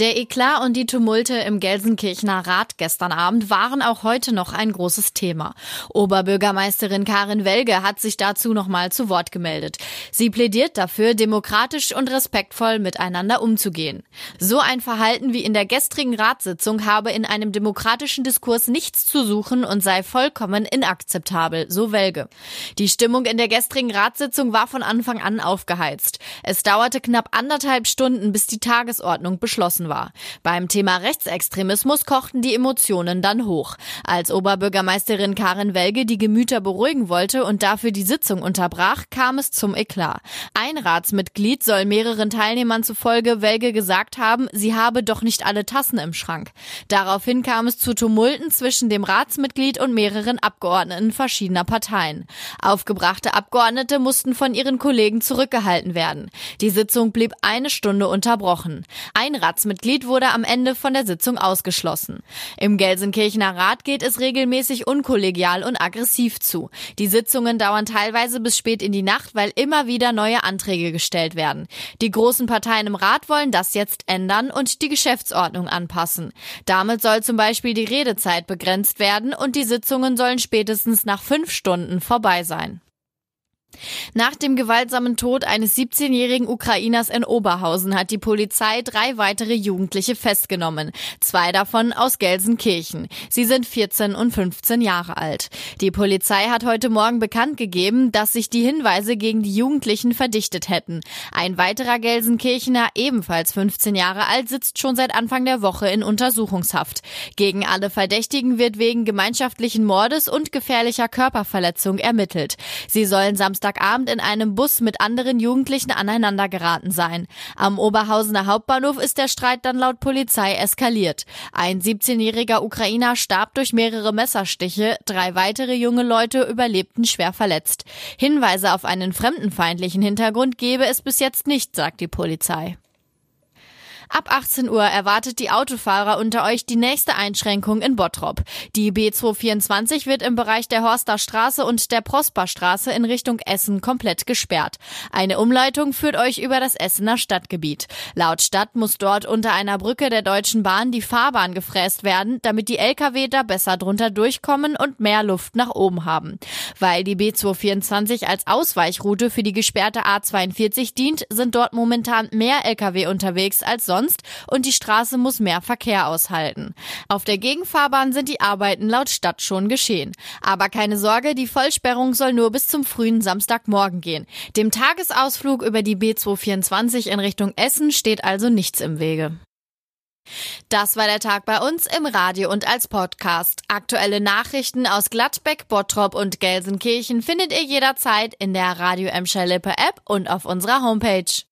Der Eklat und die Tumulte im Gelsenkirchener Rat gestern Abend waren auch heute noch ein großes Thema. Oberbürgermeisterin Karin Welge hat sich dazu nochmal zu Wort gemeldet. Sie plädiert dafür, demokratisch und respektvoll miteinander umzugehen. So ein Verhalten wie in der gestrigen Ratssitzung habe in einem demokratischen Diskurs nichts zu suchen und sei vollkommen inakzeptabel, so Welge. Die Stimmung in der gestrigen Ratssitzung war von Anfang an aufgeheizt. Es dauerte knapp anderthalb Stunden, bis die Tagesordnung beschlossen war. Beim Thema Rechtsextremismus kochten die Emotionen dann hoch. Als Oberbürgermeisterin Karin Welge die Gemüter beruhigen wollte und dafür die Sitzung unterbrach, kam es zum Eklat. Ein Ratsmitglied soll mehreren Teilnehmern zufolge Welge gesagt haben, sie habe doch nicht alle Tassen im Schrank. Daraufhin kam es zu Tumulten zwischen dem Ratsmitglied und mehreren Abgeordneten verschiedener Parteien. Aufgebrachte Abgeordnete mussten von ihren Kollegen zurückgehalten werden. Die Sitzung blieb eine Stunde unterbrochen. Ein Ratsmitglied wurde am Ende von der Sitzung ausgeschlossen. Im Gelsenkirchener Rat geht es regelmäßig unkollegial und aggressiv zu. Die Sitzungen dauern teilweise bis spät in die Nacht, weil immer wieder neue Anträge gestellt werden. Die großen Parteien im Rat wollen das jetzt ändern und die Geschäftsordnung anpassen. Damit soll zum Beispiel die Redezeit begrenzt werden und die Sitzungen sollen spätestens nach fünf Stunden vorbei sein. Nach dem gewaltsamen Tod eines 17-jährigen Ukrainers in Oberhausen hat die Polizei drei weitere Jugendliche festgenommen. Zwei davon aus Gelsenkirchen. Sie sind 14 und 15 Jahre alt. Die Polizei hat heute Morgen bekannt gegeben, dass sich die Hinweise gegen die Jugendlichen verdichtet hätten. Ein weiterer Gelsenkirchener, ebenfalls 15 Jahre alt, sitzt schon seit Anfang der Woche in Untersuchungshaft. Gegen alle Verdächtigen wird wegen gemeinschaftlichen Mordes und gefährlicher Körperverletzung ermittelt. Sie sollen Samstag Samstagabend in einem Bus mit anderen Jugendlichen aneinandergeraten sein. Am Oberhausener Hauptbahnhof ist der Streit dann laut Polizei eskaliert. Ein 17-jähriger Ukrainer starb durch mehrere Messerstiche, drei weitere junge Leute überlebten schwer verletzt. Hinweise auf einen fremdenfeindlichen Hintergrund gebe es bis jetzt nicht, sagt die Polizei. Ab 18 Uhr erwartet die Autofahrer unter euch die nächste Einschränkung in Bottrop. Die B224 wird im Bereich der Horster Straße und der Prosperstraße in Richtung Essen komplett gesperrt. Eine Umleitung führt euch über das Essener Stadtgebiet. Laut Stadt muss dort unter einer Brücke der Deutschen Bahn die Fahrbahn gefräst werden, damit die Lkw da besser drunter durchkommen und mehr Luft nach oben haben. Weil die B224 als Ausweichroute für die gesperrte A42 dient, sind dort momentan mehr Lkw unterwegs als sonst sonst und die Straße muss mehr Verkehr aushalten. Auf der Gegenfahrbahn sind die Arbeiten laut Stadt schon geschehen. Aber keine Sorge, die Vollsperrung soll nur bis zum frühen Samstagmorgen gehen. Dem Tagesausflug über die B224 in Richtung Essen steht also nichts im Wege. Das war der Tag bei uns im Radio und als Podcast. Aktuelle Nachrichten aus Gladbeck, Bottrop und Gelsenkirchen findet ihr jederzeit in der Radio Emscher Lippe App und auf unserer Homepage.